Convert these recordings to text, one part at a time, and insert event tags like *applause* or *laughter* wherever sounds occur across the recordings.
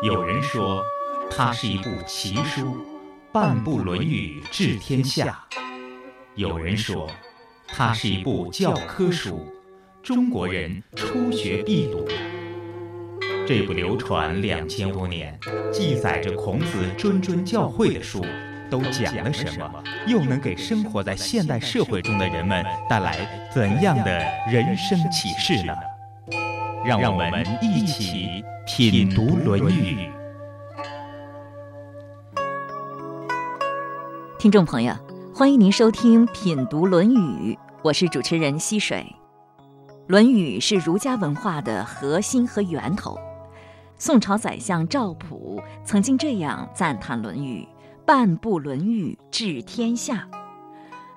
有人说，它是一部奇书，半部《论语》治天下；有人说，它是一部教科书，中国人初学必读。这部流传两千多年、记载着孔子谆谆教诲的书，都讲了什么？又能给生活在现代社会中的人们带来怎样的人生启示呢？让我们一起。品读《论语》，听众朋友，欢迎您收听《品读论语》，我是主持人溪水。《论语》是儒家文化的核心和源头。宋朝宰相赵普曾经这样赞叹《论语》：“半部《论语》治天下。”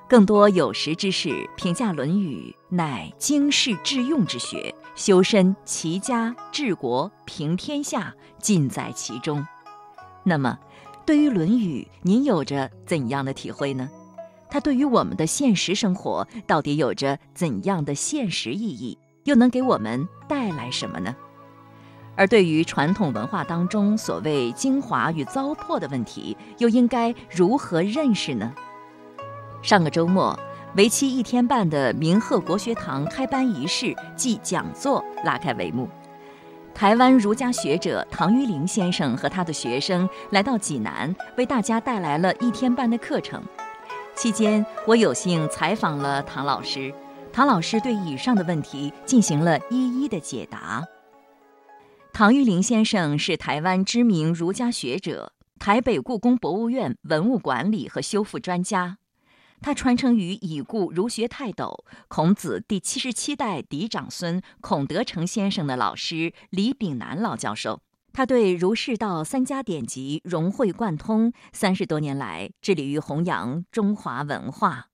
更多有识之士评价《论语》乃经世致用之学。修身、齐家、治国、平天下，尽在其中。那么，对于《论语》，您有着怎样的体会呢？它对于我们的现实生活，到底有着怎样的现实意义？又能给我们带来什么呢？而对于传统文化当中所谓精华与糟粕的问题，又应该如何认识呢？上个周末。为期一天半的明鹤国学堂开班仪式暨讲座拉开帷幕。台湾儒家学者唐玉玲先生和他的学生来到济南，为大家带来了一天半的课程。期间，我有幸采访了唐老师，唐老师对以上的问题进行了一一的解答。唐玉林先生是台湾知名儒家学者，台北故宫博物院文物管理和修复专家。他传承于已故儒学泰斗孔子第七十七代嫡长孙孔德成先生的老师李炳南老教授。他对儒释道三家典籍融会贯通，三十多年来致力于弘扬中华文化。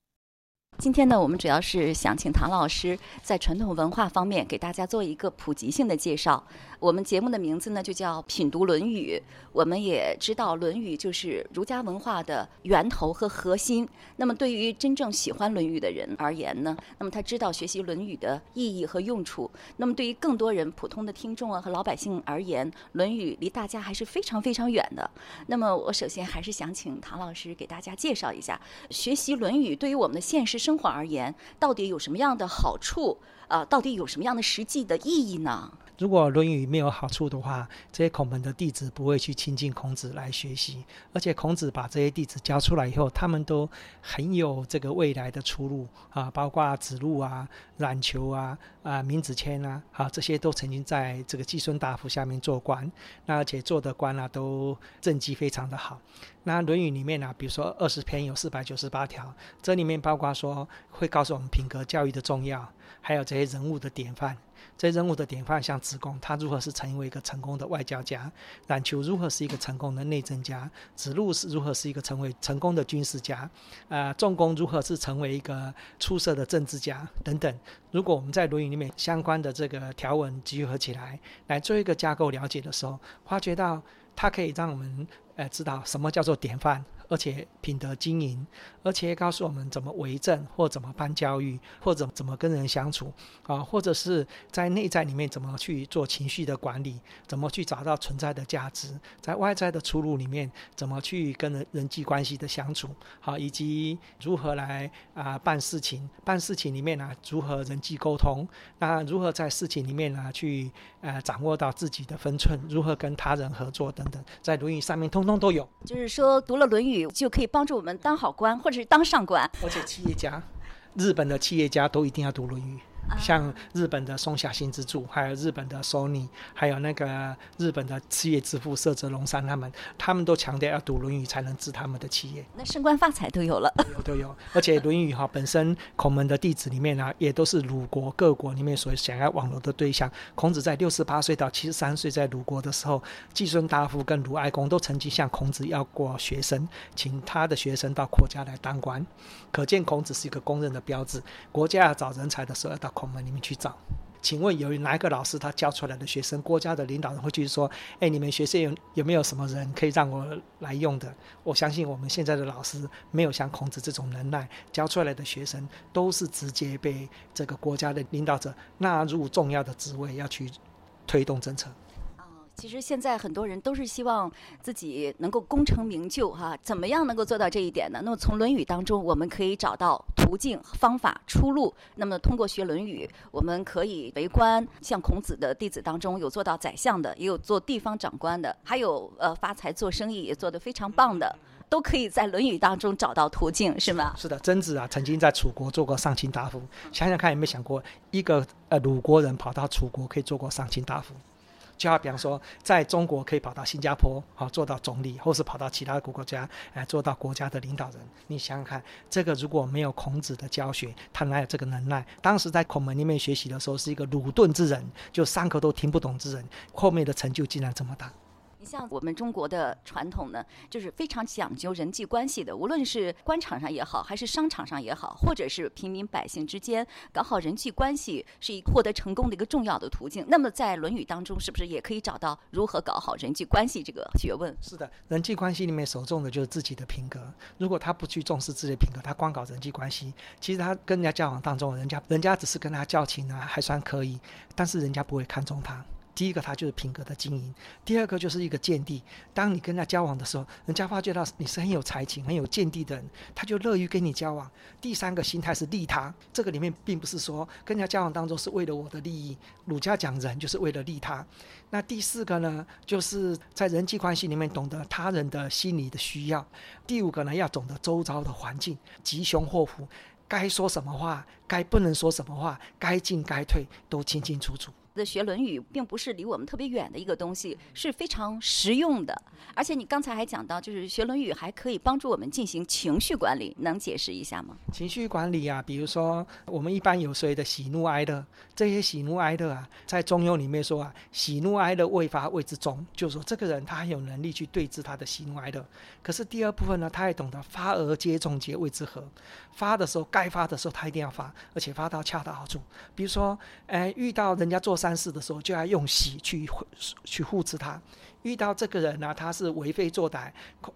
今天呢，我们主要是想请唐老师在传统文化方面给大家做一个普及性的介绍。我们节目的名字呢就叫品读《论语》，我们也知道《论语》就是儒家文化的源头和核心。那么对于真正喜欢《论语》的人而言呢，那么他知道学习《论语》的意义和用处。那么对于更多人、普通的听众啊和老百姓而言，《论语》离大家还是非常非常远的。那么我首先还是想请唐老师给大家介绍一下，学习《论语》对于我们的现实生活而言，到底有什么样的好处？啊，到底有什么样的实际的意义呢？如果《论语》没有好处的话，这些孔门的弟子不会去亲近孔子来学习。而且孔子把这些弟子教出来以后，他们都很有这个未来的出路啊，包括子路啊、冉求啊、啊闵子骞啊，啊这些都曾经在这个季孙大夫下面做官，那而且做的官啊都政绩非常的好。那《论语》里面呢，比如说二十篇有四百九十八条，这里面包括说会告诉我们品格教育的重要，还有这些人物的典范。这人物的典范，像子贡，他如何是成为一个成功的外交家；冉求如何是一个成功的内政家；子路是如何是一个成为成功的军事家；啊，仲弓如何是成为一个出色的政治家等等。如果我们在《论语》里面相关的这个条文集合起来，来做一个架构了解的时候，发觉到它可以让我们呃知道什么叫做典范。而且品德经营，而且告诉我们怎么为政，或怎么办教育，或者怎么跟人相处啊，或者是在内在里面怎么去做情绪的管理，怎么去找到存在的价值，在外在的出路里面怎么去跟人人际关系的相处，好，以及如何来啊办事情，办事情里面呢如何人际沟通，那如何在事情里面呢去呃掌握到自己的分寸，如何跟他人合作等等，在《论语》上面通通都有。就是说读了《论语》。就可以帮助我们当好官，或者是当上官。而且企业家，日本的企业家都一定要读《论语》。像日本的松下幸之助，还有日本的 Sony，还有那个日本的企业之父涩泽龙三，他们他们都强调要读《论语》才能治他们的企业。那升官发财都有了，有都有。而且《论语》哈本身孔门的弟子里面呢，也都是鲁国各国里面所想要网罗的对象。孔子在六十八岁到七十三岁在鲁国的时候，季孙大夫跟鲁哀公都曾经向孔子要过学生，请他的学生到国家来当官。可见孔子是一个公认的标志。国家要找人才的时候要到。孔门里面去找，请问有哪一个老师他教出来的学生，国家的领导人会去说，哎，你们学校有有没有什么人可以让我来用的？我相信我们现在的老师没有像孔子这种能耐，教出来的学生都是直接被这个国家的领导者纳入重要的职位，要去推动政策。其实现在很多人都是希望自己能够功成名就哈，怎么样能够做到这一点呢？那么从《论语》当中，我们可以找到途径、方法、出路。那么通过学《论语》，我们可以为官，像孔子的弟子当中有做到宰相的，也有做地方长官的，还有呃发财做生意也做得非常棒的，都可以在《论语》当中找到途径，是吗？是的，曾子啊曾经在楚国做过上卿大夫，想想看有没有想过，一个呃鲁国人跑到楚国可以做过上卿大夫？就好比方说，在中国可以跑到新加坡，好做到总理，或是跑到其他国家，哎，做到国家的领导人。你想想看，这个如果没有孔子的教学，他哪有这个能耐？当时在孔门里面学习的时候，是一个鲁钝之人，就上课都听不懂之人，后面的成就竟然这么大。像我们中国的传统呢，就是非常讲究人际关系的。无论是官场上也好，还是商场上也好，或者是平民百姓之间，搞好人际关系是一获得成功的一个重要的途径。那么在《论语》当中，是不是也可以找到如何搞好人际关系这个学问？是的，人际关系里面首重的就是自己的品格。如果他不去重视自己的品格，他光搞人际关系，其实他跟人家交往当中，人家人家只是跟他交情啊，还算可以，但是人家不会看重他。第一个，他就是品格的经营；第二个，就是一个见地。当你跟他交往的时候，人家发觉到你是很有才情、很有见地的人，他就乐于跟你交往。第三个心态是利他，这个里面并不是说跟人家交往当中是为了我的利益。儒家讲人就是为了利他。那第四个呢，就是在人际关系里面懂得他人的心理的需要。第五个呢，要懂得周遭的环境，吉凶祸福，该说什么话，该不能说什么话，该进该退，都清清楚楚。的学《论语》并不是离我们特别远的一个东西，是非常实用的。而且你刚才还讲到，就是学《论语》还可以帮助我们进行情绪管理，能解释一下吗？情绪管理啊，比如说我们一般有所谓的喜怒哀乐，这些喜怒哀乐啊，在中庸里面说啊，喜怒哀乐未发谓之中，就是说这个人他很有能力去对峙他的喜怒哀乐。可是第二部分呢，他也懂得发而皆中节谓之和，发的时候该发的时候他一定要发，而且发到恰到好处。比如说，哎，遇到人家做善事的时候，就要用喜去去护持他；遇到这个人呢，他是为非作歹，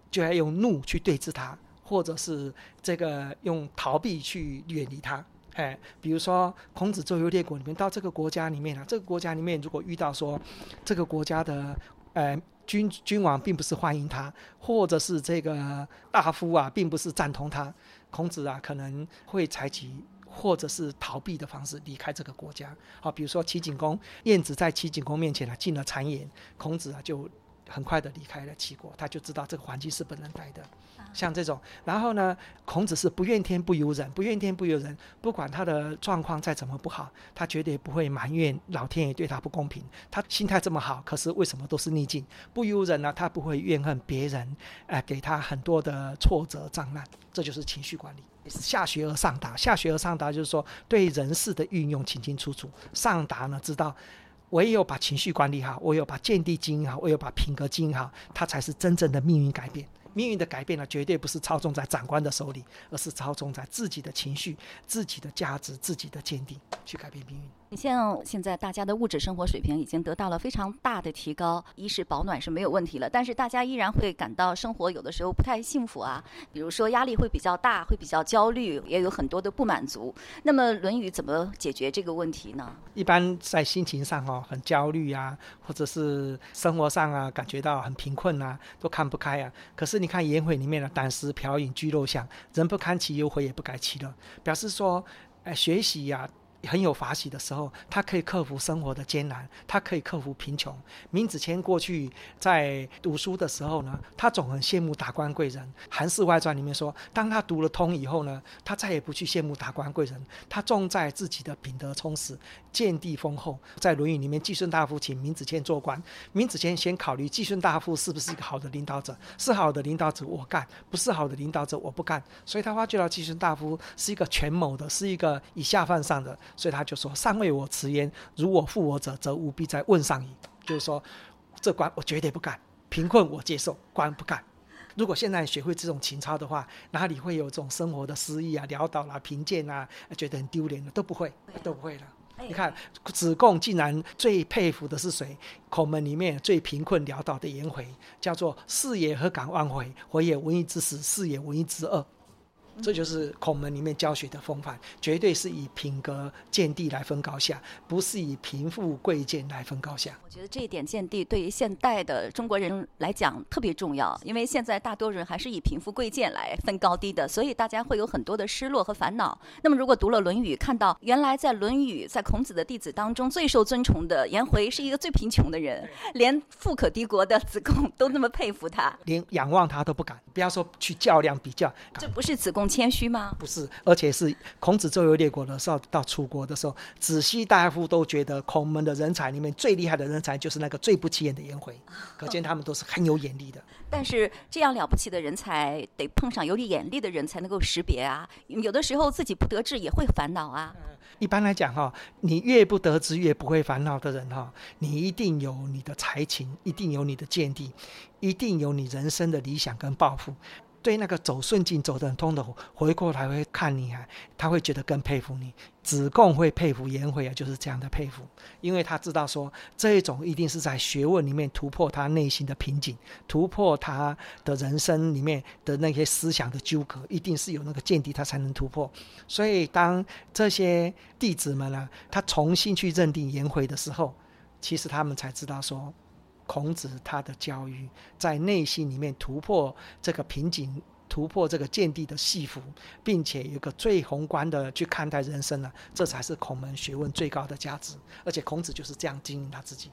就要用怒去对峙他，或者是这个用逃避去远离他。哎，比如说孔子周游列国里面，到这个国家里面啊，这个国家里面如果遇到说这个国家的呃君君王并不是欢迎他，或者是这个大夫啊并不是赞同他，孔子啊可能会采取。或者是逃避的方式离开这个国家，好，比如说齐景公，晏子在齐景公面前呢进了谗言，孔子啊就很快的离开了齐国，他就知道这个环境是不能待的。像这种，然后呢，孔子是不怨天不尤人，不怨天不尤人，不管他的状况再怎么不好，他绝对不会埋怨老天爷对他不公平。他心态这么好，可是为什么都是逆境？不尤人呢？他不会怨恨别人，哎，给他很多的挫折障碍，这就是情绪管理。下学而上达，下学而上达就是说对人事的运用清清楚楚。上达呢，知道唯有把情绪管理好，唯有把见地经营好，唯有把品格经营好，他才是真正的命运改变。命运的改变呢，绝对不是操纵在长官的手里，而是操纵在自己的情绪、自己的价值、自己的坚定去改变命运。你像现在大家的物质生活水平已经得到了非常大的提高，一是保暖是没有问题了，但是大家依然会感到生活有的时候不太幸福啊，比如说压力会比较大，会比较焦虑，也有很多的不满足。那么《论语》怎么解决这个问题呢？一般在心情上哦，很焦虑啊，或者是生活上啊，感觉到很贫困啊，都看不开啊。可是你看颜回里面的“胆食瓢饮居陋巷，人不堪其忧悔，也不改其乐”，表示说，哎，学习呀。很有法喜的时候，他可以克服生活的艰难，他可以克服贫穷。闵子骞过去在读书的时候呢，他总很羡慕达官贵人。《韩氏外传》里面说，当他读了通以后呢，他再也不去羡慕达官贵人，他重在自己的品德充实、见地丰厚。在《论语》里面，季孙大夫请闵子骞做官，闵子骞先考虑季孙大夫是不是一个好的领导者，是好的领导者我干，不是好的领导者我不干。所以他发觉到季孙大夫是一个权谋的，是一个以下犯上的。所以他就说：“上为我辞焉，如我负我者，则务必在问上矣。”就是说，这官我绝对不干，贫困我接受，官不干。如果现在学会这种情操的话，哪里会有这种生活的失意啊、潦倒啦、贫贱啊，觉得很丢脸的都不会，都不会了。你看子贡竟然最佩服的是谁？孔门里面最贫困潦倒的颜回，叫做“士也何敢忘回？回也文艺之始，士也文艺之二。”这就是孔门里面教学的风范，绝对是以品格见地来分高下，不是以贫富贵贱来分高下。我觉得这一点见地对于现代的中国人来讲特别重要，因为现在大多人还是以贫富贵贱来分高低的，所以大家会有很多的失落和烦恼。那么如果读了《论语》，看到原来在《论语》在孔子的弟子当中最受尊崇的颜回是一个最贫穷的人，连富可敌国的子贡都那么佩服他，连仰望他都不敢，不要说去较量比较。这不是子贡。谦虚吗？不是，而且是孔子周游列国的时候，到楚国的时候，子西大夫都觉得孔门的人才里面最厉害的人才就是那个最不起眼的颜回，可见他们都是很有眼力的。但是这样了不起的人才，得碰上有眼力的人才能够识别啊。有的时候自己不得志也会烦恼啊。一般来讲哈，你越不得志越不会烦恼的人哈，你一定有你的才情，一定有你的见地，一定有你人生的理想跟抱负。对那个走顺境走得很通的，回过来会看你啊，他会觉得更佩服你。子贡会佩服颜回啊，就是这样的佩服，因为他知道说这一种一定是在学问里面突破他内心的瓶颈，突破他的人生里面的那些思想的纠葛，一定是有那个见地，他才能突破。所以当这些弟子们呢，他重新去认定颜回的时候，其实他们才知道说。孔子他的教育在内心里面突破这个瓶颈，突破这个见地的戏服，并且有个最宏观的去看待人生了，这才是孔门学问最高的价值。而且孔子就是这样经营他自己。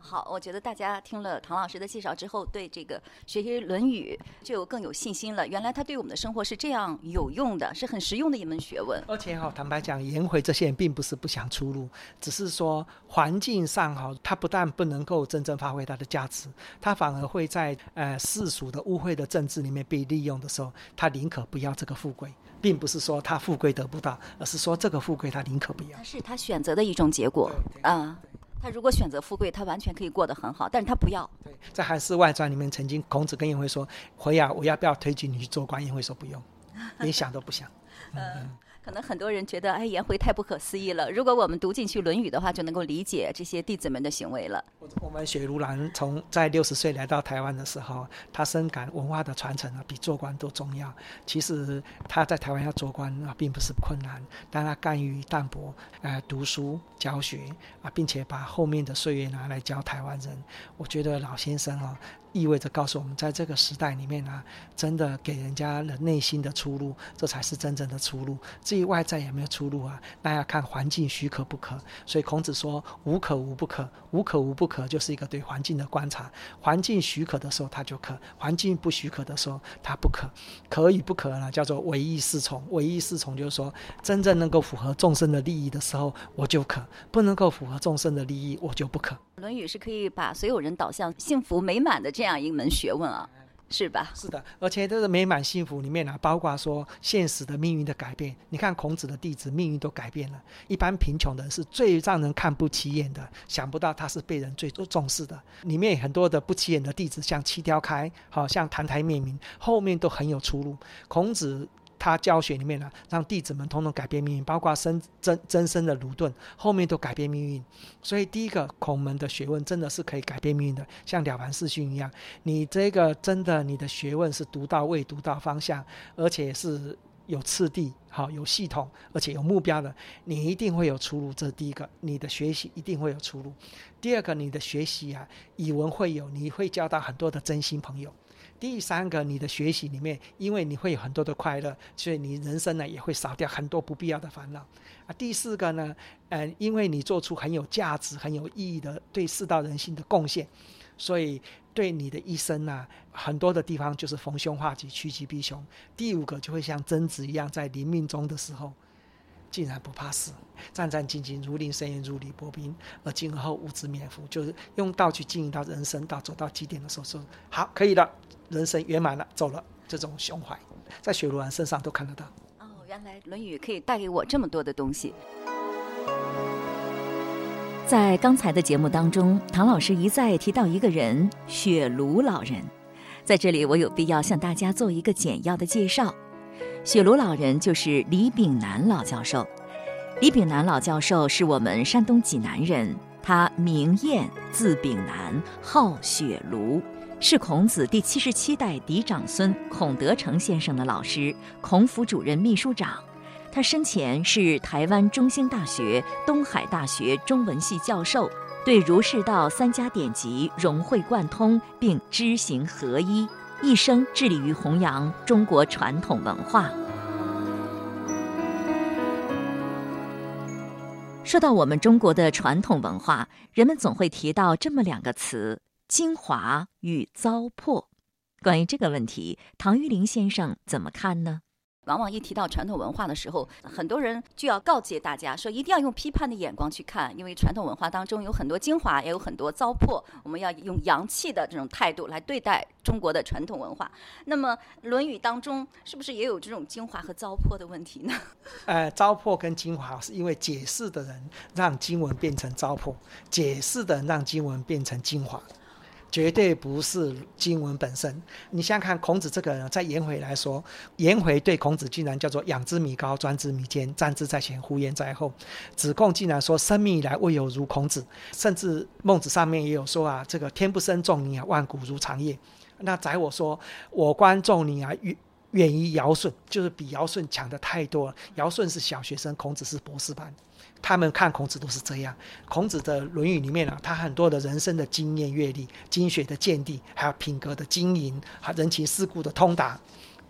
好，我觉得大家听了唐老师的介绍之后，对这个学习《论语》就更有信心了。原来他对我们的生活是这样有用的，是很实用的一门学问。而且哈，坦白讲，颜回这些人并不是不想出路，只是说环境上哈，他不但不能够真正发挥他的价值，他反而会在呃世俗的污秽的政治里面被利用的时候，他宁可不要这个富贵，并不是说他富贵得不到，而是说这个富贵他宁可不要。是他选择的一种结果啊。他如果选择富贵，他完全可以过得很好，但是他不要。对，在《韩氏外传》里面，曾经孔子跟颜回说：“回啊，我要不要推举你去做官？”颜回说：“不用，连想都不想。*laughs* ”嗯。可能很多人觉得，哎，颜回太不可思议了。如果我们读进去《论语》的话，就能够理解这些弟子们的行为了。我们雪如兰从在六十岁来到台湾的时候，他深感文化的传承啊，比做官都重要。其实他在台湾要做官啊，并不是困难，但他甘于淡泊，呃，读书教学啊，并且把后面的岁月拿来教台湾人。我觉得老先生啊。意味着告诉我们，在这个时代里面呢，真的给人家的内心的出路，这才是真正的出路。至于外在有没有出路啊，那要看环境许可不可。所以孔子说“无可无不可”，无可无不可就是一个对环境的观察。环境许可的时候，它就可；环境不许可的时候，它不可。可与不可呢，叫做唯义是从。唯义是从就是说，真正能够符合众生的利益的时候，我就可；不能够符合众生的利益，我就不可。《论语》是可以把所有人导向幸福美满的这样一门学问啊，是吧？是的，而且这个美满幸福里面呢，包括说现实的命运的改变。你看孔子的弟子命运都改变了，一般贫穷的人是最让人看不起眼的，想不到他是被人最重视的。里面很多的不起眼的弟子，像七雕开，好像澹台灭明，后面都很有出路。孔子。他教学里面呢，让弟子们统统改变命运，包括生真真生的鲁钝，后面都改变命运。所以第一个孔门的学问真的是可以改变命运的，像了凡四训一样。你这个真的你的学问是独到位、独到方向，而且是有次第、好有系统，而且有目标的，你一定会有出路。这是第一个，你的学习一定会有出路。第二个，你的学习啊，以文会友，你会交到很多的真心朋友。第三个，你的学习里面，因为你会有很多的快乐，所以你人生呢也会少掉很多不必要的烦恼。啊，第四个呢，呃，因为你做出很有价值、很有意义的对世道人心的贡献，所以对你的一生呢，很多的地方就是逢凶化吉、趋吉避凶。第五个就会像贞子一样，在临命终的时候，竟然不怕死，战战兢兢，如临深渊，如履薄冰，而今而后无之免服，就是用道去经营到人生到走到极点的时候，说好，可以了。人生圆满了，走了，这种胸怀，在雪如兰身上都看得到。哦，原来《论语》可以带给我这么多的东西。在刚才的节目当中，唐老师一再提到一个人——雪庐老人。在这里，我有必要向大家做一个简要的介绍。雪庐老人就是李炳南老教授。李炳南老教授是我们山东济南人，他名彦，字炳南，号雪庐，是孔子第七十七代嫡长孙孔德成先生的老师，孔府主任秘书长。他生前是台湾中兴大学、东海大学中文系教授，对儒释道三家典籍融会贯通，并知行合一，一生致力于弘扬中国传统文化。说到我们中国的传统文化，人们总会提到这么两个词：精华与糟粕。关于这个问题，唐玉林先生怎么看呢？往往一提到传统文化的时候，很多人就要告诫大家说，一定要用批判的眼光去看，因为传统文化当中有很多精华，也有很多糟粕。我们要用洋气的这种态度来对待中国的传统文化。那么，《论语》当中是不是也有这种精华和糟粕的问题呢？呃，糟粕跟精华是因为解释的人让经文变成糟粕，解释的人让经文变成精华。绝对不是经文本身。你想想看，孔子这个人，在颜回来说，颜回对孔子竟然叫做“仰之弥高，专之弥坚，站之在前，呼言在后”。子贡竟然说：“生命以来未有如孔子。”甚至孟子上面也有说啊：“这个天不生仲尼啊，万古如长夜。”那宰我说：“我观仲尼啊，与远于尧舜，就是比尧舜强的太多了。尧舜是小学生，孔子是博士班。”他们看孔子都是这样。孔子的《论语》里面啊，他很多的人生的经验阅历、经学的见地，还有品格的经营，还人情世故的通达。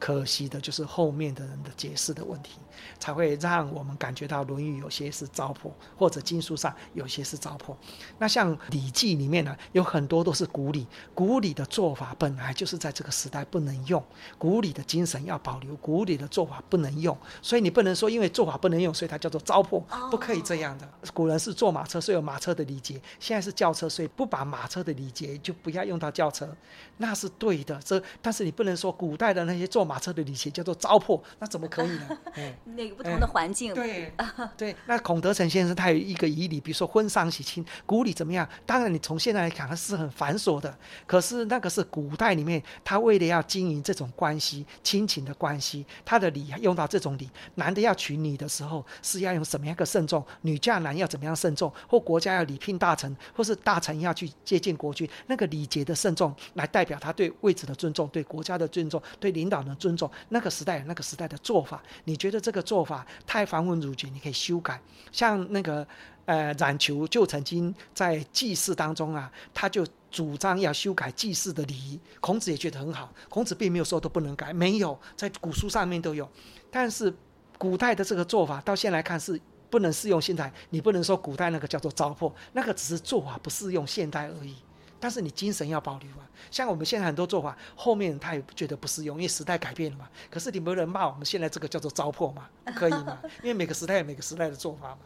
可惜的就是后面的人的解释的问题。才会让我们感觉到《论语》有些是糟粕，或者经书上有些是糟粕。那像《礼记》里面呢，有很多都是古礼，古礼的做法本来就是在这个时代不能用，古礼的精神要保留，古礼的做法不能用。所以你不能说因为做法不能用，所以它叫做糟粕，不可以这样的。古人是坐马车，所以有马车的礼节；现在是轿车，所以不把马车的礼节就不要用到轿车，那是对的。这但是你不能说古代的那些坐马车的礼节叫做糟粕，那怎么可以呢？*laughs* 那。不同的环境，对 *laughs* 对。那孔德成先生他有一个仪礼，比如说婚丧喜庆，古礼怎么样？当然，你从现在来看，它是很繁琐的。可是那个是古代里面，他为了要经营这种关系、亲情的关系，他的礼用到这种礼。男的要娶女的时候，是要用什么样的慎重？女嫁男要怎么样慎重？或国家要礼聘大臣，或是大臣要去接见国君，那个礼节的慎重，来代表他对位置的尊重、对国家的尊重、对领导的尊重。那个时代，那个时代的做法，你觉得这个做？法太繁文缛节，你可以修改。像那个呃冉求就曾经在祭祀当中啊，他就主张要修改祭祀的礼仪。孔子也觉得很好，孔子并没有说都不能改，没有在古书上面都有。但是古代的这个做法，到现在来看是不能适用现代。你不能说古代那个叫做糟粕，那个只是做法不适用现代而已。但是你精神要保留啊，像我们现在很多做法，后面他也觉得不适用，因为时代改变了嘛。可是你没有人骂我们现在这个叫做糟粕嘛？可以嘛？因为每个时代有每个时代的做法嘛。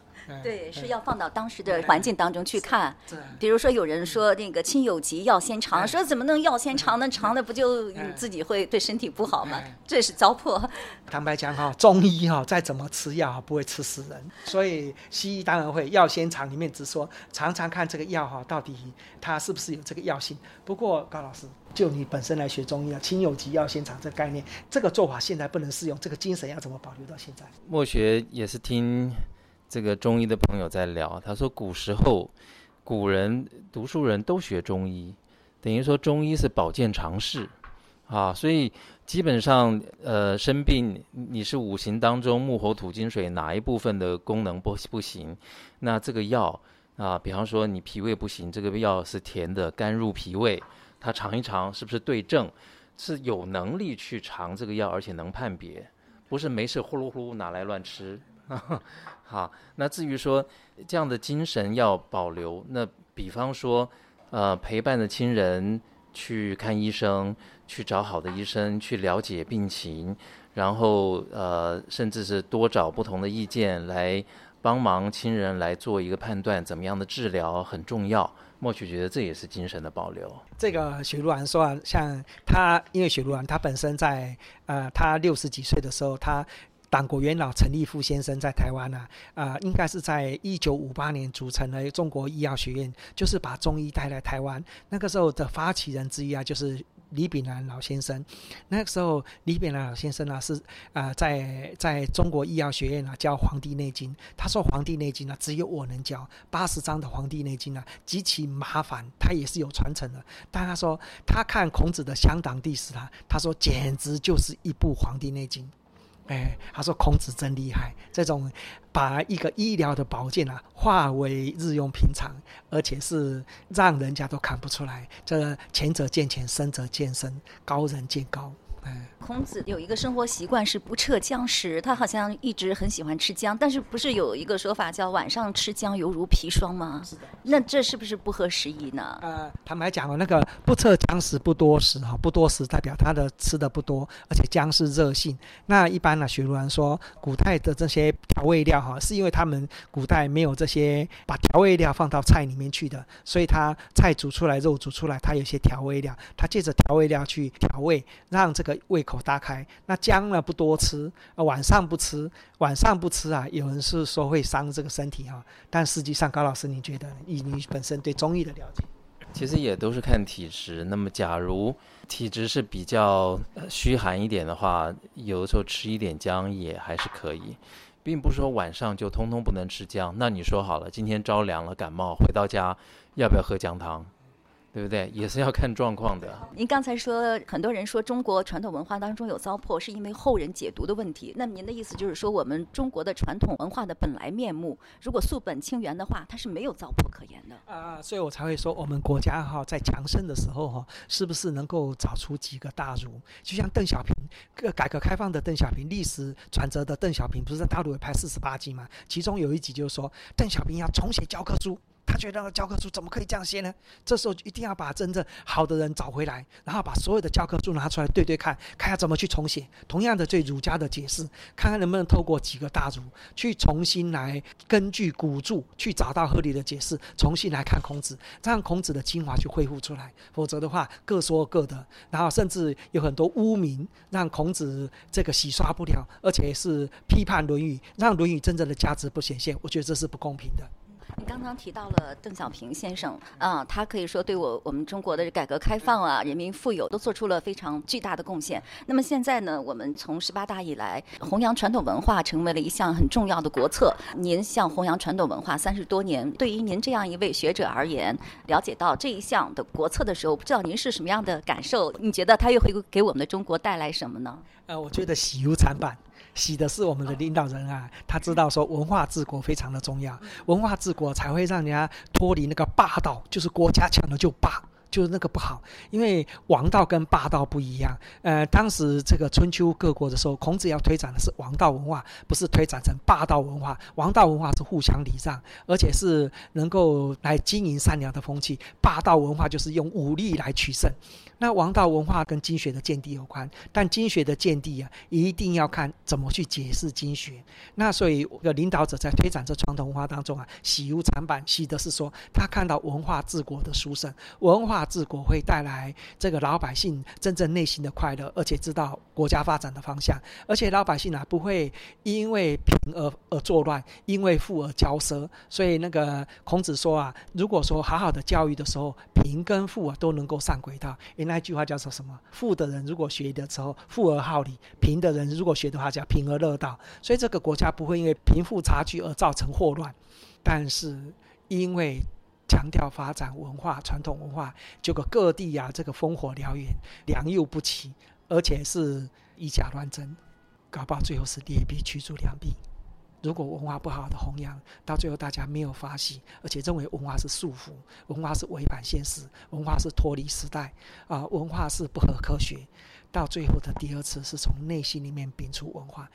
对，是要放到当时的环境当中去看。比如说有人说那个亲有疾药先尝，说怎么能药先尝呢？尝了不就自己会对身体不好吗？这是糟粕。*laughs* 坦白讲哈，中医哈再怎么吃药不会吃死人，所以西医当然会药先尝，里面只说尝尝看这个药哈到底它是不是有这个药性。不过高老师，就你本身来学中医啊，亲有疾药先尝这个概念，这个做法现在不能适用，这个精神要怎么保留到现在？墨学也是听。这个中医的朋友在聊，他说古时候古人读书人都学中医，等于说中医是保健常识啊，所以基本上呃生病你是五行当中木火土金水哪一部分的功能不不行，那这个药啊，比方说你脾胃不行，这个药是甜的，甘入脾胃，他尝一尝是不是对症，是有能力去尝这个药，而且能判别，不是没事呼噜呼噜拿来乱吃。*laughs* 好，那至于说这样的精神要保留，那比方说，呃，陪伴的亲人去看医生，去找好的医生，去了解病情，然后呃，甚至是多找不同的意见来帮忙亲人来做一个判断，怎么样的治疗很重要。莫许觉得这也是精神的保留。这个许茹兰说啊，像他，因为许茹兰他本身在呃，他六十几岁的时候，他。党国元老陈立夫先生在台湾呢，啊，应该是在一九五八年组成了中国医药学院，就是把中医带来台湾。那个时候的发起人之一啊，就是李炳南老先生。那个时候，李炳南老先生呢是啊，在在中国医药学院啊教《黄帝内经》。他说，《黄帝内经》呢只有我能教，八十章的《黄帝内经》呢极其麻烦，他也是有传承的。但他说，他看孔子的《乡党地史》啊，他说简直就是一部《黄帝内经》。哎，他说孔子真厉害，这种把一个医疗的保健啊化为日用平常，而且是让人家都看不出来。这前者见浅，深者见深，高人见高。孔子有一个生活习惯是不撤姜食，他好像一直很喜欢吃姜，但是不是有一个说法叫晚上吃姜犹如砒霜吗？是的，那这是不是不合时宜呢？呃，坦白讲哦，那个不撤姜食不多食哈，不多食代表他的吃的不多，而且姜是热性。那一般呢，学儒人说，古代的这些调味料哈，是因为他们古代没有这些把调味料放到菜里面去的，所以他菜煮出来，肉煮出来，它有些调味料，他借着调味料去调味，让这个。胃口大开，那姜呢不多吃，晚上不吃，晚上不吃啊。有人是说会伤这个身体哈，但实际上高老师，你觉得以你本身对中医的了解，其实也都是看体质。那么假如体质是比较虚寒一点的话，有的时候吃一点姜也还是可以，并不是说晚上就通通不能吃姜。那你说好了，今天着凉了感冒，回到家要不要喝姜汤？对不对？也是要看状况的。您刚才说，很多人说中国传统文化当中有糟粕，是因为后人解读的问题。那您的意思就是说，我们中国的传统文化的本来面目，如果溯本清源的话，它是没有糟粕可言的。啊，所以我才会说，我们国家哈在强盛的时候哈，是不是能够找出几个大儒？就像邓小平，改革开放的邓小平，历史转折的邓小平，不是在大陆也拍四十八集吗？其中有一集就是说，邓小平要重写教科书。他觉得教科书怎么可以这样写呢？这时候一定要把真正好的人找回来，然后把所有的教科书拿出来对对看，看要怎么去重写。同样的，对儒家的解释，看看能不能透过几个大儒去重新来根据古著去找到合理的解释，重新来看孔子，让孔子的精华去恢复出来。否则的话，各说各的，然后甚至有很多污名，让孔子这个洗刷不了，而且是批判《论语》，让《论语》真正的价值不显现。我觉得这是不公平的。你刚刚提到了邓小平先生啊，他可以说对我我们中国的改革开放啊、人民富有都做出了非常巨大的贡献。那么现在呢，我们从十八大以来，弘扬传统文化成为了一项很重要的国策。您像弘扬传统文化三十多年，对于您这样一位学者而言，了解到这一项的国策的时候，不知道您是什么样的感受？你觉得它又会给我们的中国带来什么呢？呃，我觉得喜忧参半。喜的是我们的领导人啊，他知道说文化治国非常的重要，文化治国才会让人家脱离那个霸道，就是国家强了就霸。就是那个不好，因为王道跟霸道不一样。呃，当时这个春秋各国的时候，孔子要推展的是王道文化，不是推展成霸道文化。王道文化是互相礼让，而且是能够来经营善良的风气。霸道文化就是用武力来取胜。那王道文化跟经学的见地有关，但经学的见地啊，一定要看怎么去解释经学。那所以，个领导者在推展这传统文化当中啊，喜忧参半。喜的是说，他看到文化治国的殊胜，文化。治国会带来这个老百姓真正内心的快乐，而且知道国家发展的方向，而且老百姓啊不会因为贫而而作乱，因为富而骄奢。所以那个孔子说啊，如果说好好的教育的时候，贫跟富啊都能够上轨道。原来一句话叫做什么？富的人如果学的时候，富而好礼；贫的人如果学的话，叫贫而乐道。所以这个国家不会因为贫富差距而造成祸乱，但是因为。强调发展文化、传统文化，结果各地呀，这个烽火燎原，良莠不齐，而且是以假乱真，搞不好最后是劣币驱逐良币。如果文化不好的弘扬，到最后大家没有发喜，而且认为文化是束缚，文化是违反现实，文化是脱离时代，啊，文化是不合科学，到最后的第二次是从内心里面摒除文化。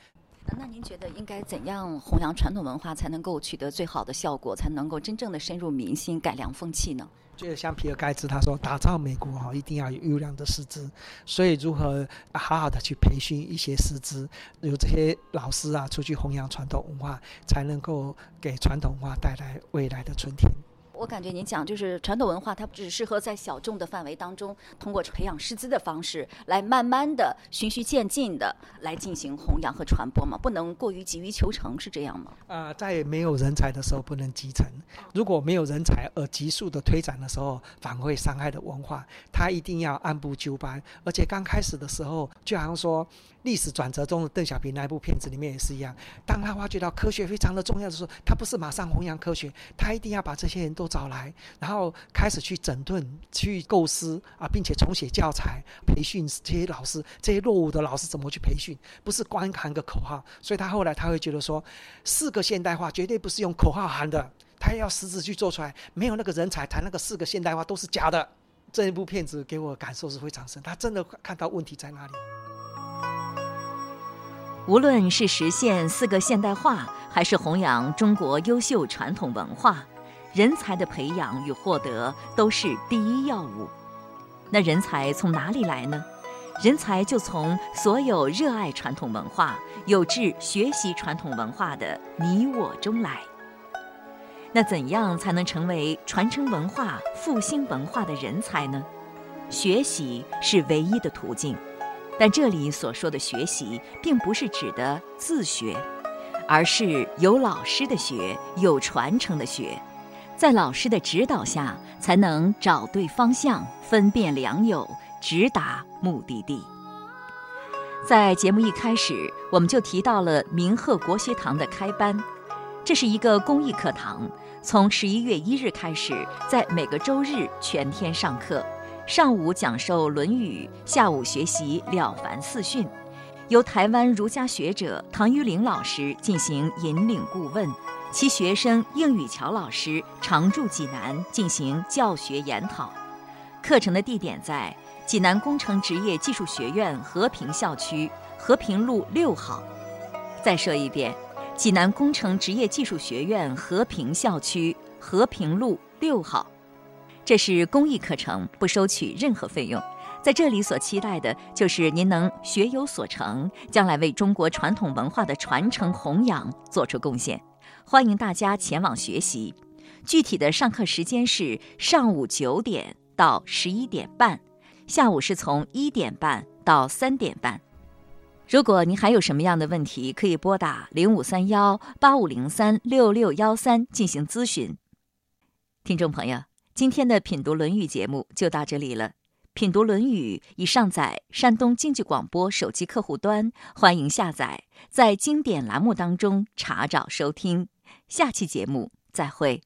那您觉得应该怎样弘扬传统文化，才能够取得最好的效果，才能够真正的深入民心、改良风气呢？就是像比尔盖茨他说，打造美国哈，一定要有优良的师资，所以如何好好的去培训一些师资，有这些老师啊，出去弘扬传统文化，才能够给传统文化带来未来的春天。我感觉您讲就是传统文化，它只适合在小众的范围当中，通过培养师资的方式来慢慢的、循序渐进的来进行弘扬和传播嘛，不能过于急于求成，是这样吗？啊，在没有人才的时候不能集成，如果没有人才而急速的推展的时候，反而会伤害的文化。它一定要按部就班，而且刚开始的时候，就好像说历史转折中的邓小平那一部片子里面也是一样，当他发觉到科学非常的重要的时候，他不是马上弘扬科学，他一定要把这些人都找来，然后开始去整顿、去构思啊，并且重写教材、培训这些老师，这些落伍的老师怎么去培训，不是光喊个口号。所以他后来他会觉得说，四个现代化绝对不是用口号喊的，他要实质去做出来，没有那个人才谈那个四个现代化都是假的。这一部片子给我感受是非常深，他真的看到问题在哪里。无论是实现四个现代化，还是弘扬中国优秀传统文化，人才的培养与获得都是第一要务。那人才从哪里来呢？人才就从所有热爱传统文化、有志学习传统文化的你我中来。那怎样才能成为传承文化、复兴文化的人才呢？学习是唯一的途径，但这里所说的学习，并不是指的自学，而是有老师的学，有传承的学，在老师的指导下，才能找对方向，分辨良友，直达目的地。在节目一开始，我们就提到了明鹤国学堂的开班，这是一个公益课堂。从十一月一日开始，在每个周日全天上课，上午讲授《论语》，下午学习《了凡四训》，由台湾儒家学者唐玉玲老师进行引领顾问，其学生应宇桥老师常驻济南进行教学研讨。课程的地点在济南工程职业技术学院和平校区和平路六号。再说一遍。济南工程职业技术学院和平校区和平路六号，这是公益课程，不收取任何费用。在这里所期待的就是您能学有所成，将来为中国传统文化的传承弘扬做出贡献。欢迎大家前往学习。具体的上课时间是上午九点到十一点半，下午是从一点半到三点半。如果您还有什么样的问题，可以拨打零五三幺八五零三六六幺三进行咨询。听众朋友，今天的品读《论语》节目就到这里了。品读《论语》已上载山东经济广播手机客户端，欢迎下载，在经典栏目当中查找收听。下期节目再会。